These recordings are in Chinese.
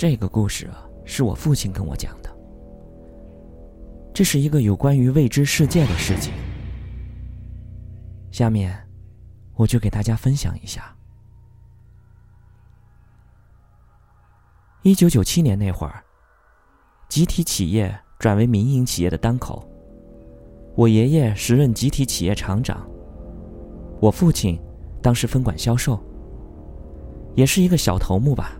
这个故事啊，是我父亲跟我讲的。这是一个有关于未知世界的事情。下面，我就给大家分享一下。一九九七年那会儿，集体企业转为民营企业的当口，我爷爷时任集体企业厂长，我父亲当时分管销售，也是一个小头目吧。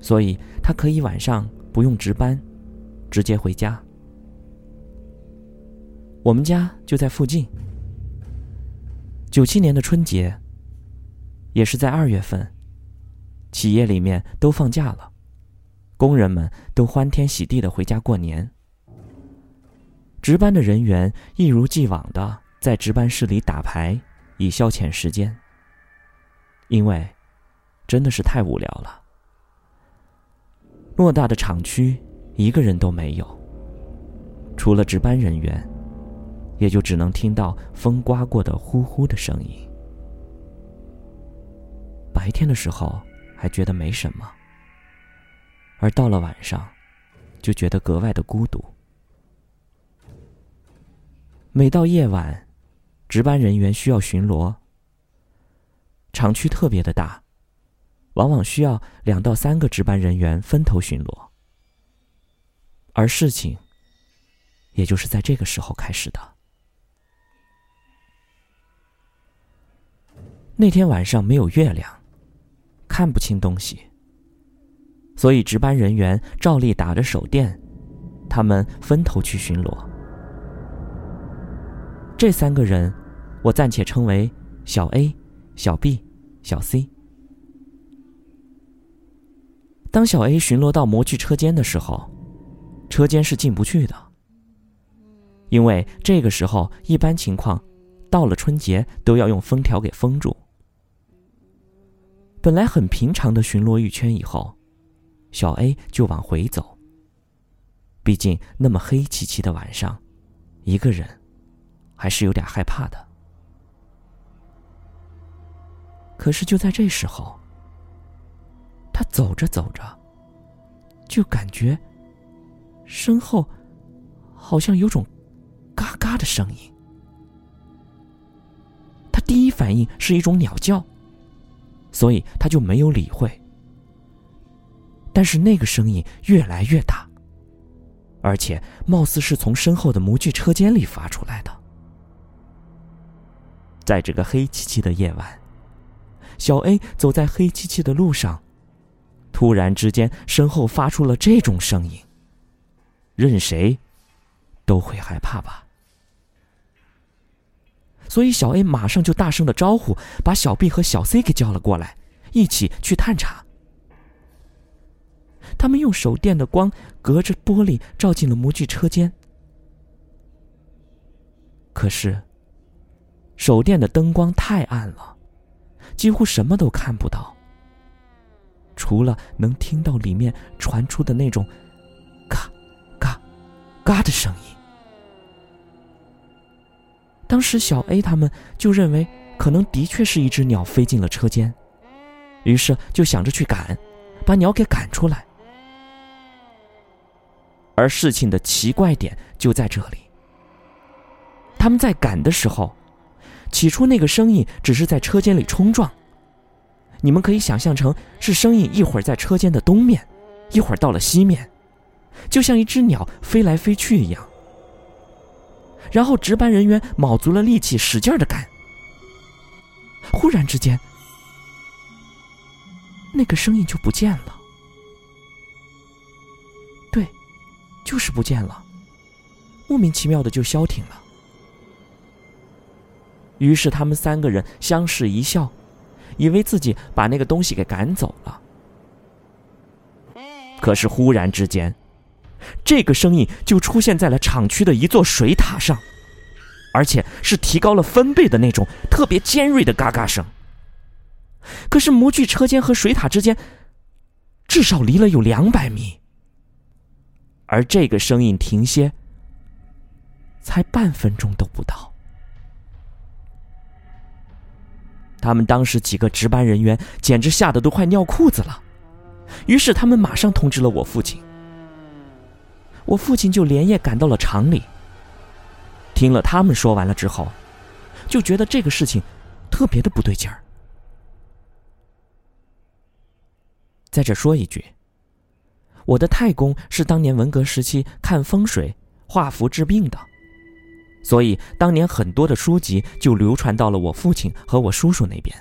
所以他可以晚上不用值班，直接回家。我们家就在附近。九七年的春节，也是在二月份，企业里面都放假了，工人们都欢天喜地的回家过年。值班的人员一如既往的在值班室里打牌，以消遣时间。因为，真的是太无聊了。偌大的厂区，一个人都没有。除了值班人员，也就只能听到风刮过的呼呼的声音。白天的时候还觉得没什么，而到了晚上，就觉得格外的孤独。每到夜晚，值班人员需要巡逻。厂区特别的大。往往需要两到三个值班人员分头巡逻，而事情，也就是在这个时候开始的。那天晚上没有月亮，看不清东西，所以值班人员照例打着手电，他们分头去巡逻。这三个人，我暂且称为小 A、小 B、小 C。当小 A 巡逻到模具车间的时候，车间是进不去的，因为这个时候一般情况，到了春节都要用封条给封住。本来很平常的巡逻一圈以后，小 A 就往回走。毕竟那么黑漆漆的晚上，一个人还是有点害怕的。可是就在这时候。他走着走着，就感觉身后好像有种嘎嘎的声音。他第一反应是一种鸟叫，所以他就没有理会。但是那个声音越来越大，而且貌似是从身后的模具车间里发出来的。在这个黑漆漆的夜晚，小 A 走在黑漆漆的路上。突然之间，身后发出了这种声音。任谁都会害怕吧。所以小 A 马上就大声的招呼，把小 B 和小 C 给叫了过来，一起去探查。他们用手电的光隔着玻璃照进了模具车间，可是手电的灯光太暗了，几乎什么都看不到。除了能听到里面传出的那种“嘎、嘎、嘎”的声音，当时小 A 他们就认为可能的确是一只鸟飞进了车间，于是就想着去赶，把鸟给赶出来。而事情的奇怪点就在这里，他们在赶的时候，起初那个声音只是在车间里冲撞。你们可以想象成是声音一会儿在车间的东面，一会儿到了西面，就像一只鸟飞来飞去一样。然后值班人员卯足了力气，使劲的赶。忽然之间，那个声音就不见了。对，就是不见了，莫名其妙的就消停了。于是他们三个人相视一笑。以为自己把那个东西给赶走了，可是忽然之间，这个声音就出现在了厂区的一座水塔上，而且是提高了分贝的那种特别尖锐的嘎嘎声。可是模具车间和水塔之间至少离了有两百米，而这个声音停歇才半分钟都不到。他们当时几个值班人员简直吓得都快尿裤子了，于是他们马上通知了我父亲。我父亲就连夜赶到了厂里。听了他们说完了之后，就觉得这个事情特别的不对劲儿。在这说一句，我的太公是当年文革时期看风水、画符治病的，所以当年很多的书籍就流传到了我父亲和我叔叔那边。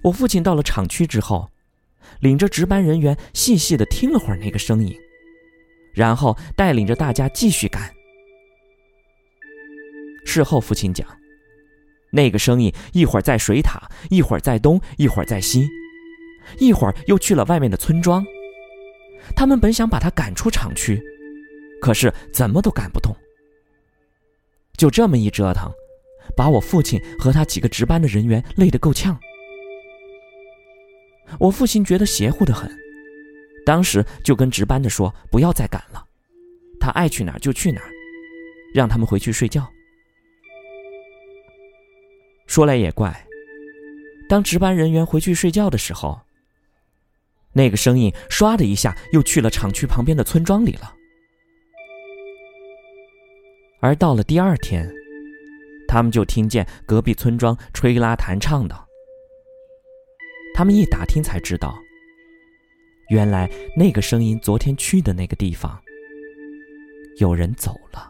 我父亲到了厂区之后，领着值班人员细细的听了会儿那个声音，然后带领着大家继续干。事后，父亲讲，那个声音一会儿在水塔，一会儿在东，一会儿在西，一会儿又去了外面的村庄。他们本想把他赶出厂区，可是怎么都赶不动。就这么一折腾，把我父亲和他几个值班的人员累得够呛。我父亲觉得邪乎的很，当时就跟值班的说：“不要再赶了，他爱去哪儿就去哪儿，让他们回去睡觉。”说来也怪，当值班人员回去睡觉的时候，那个声音唰的一下又去了厂区旁边的村庄里了。而到了第二天，他们就听见隔壁村庄吹拉弹唱的。他们一打听才知道，原来那个声音昨天去的那个地方，有人走了。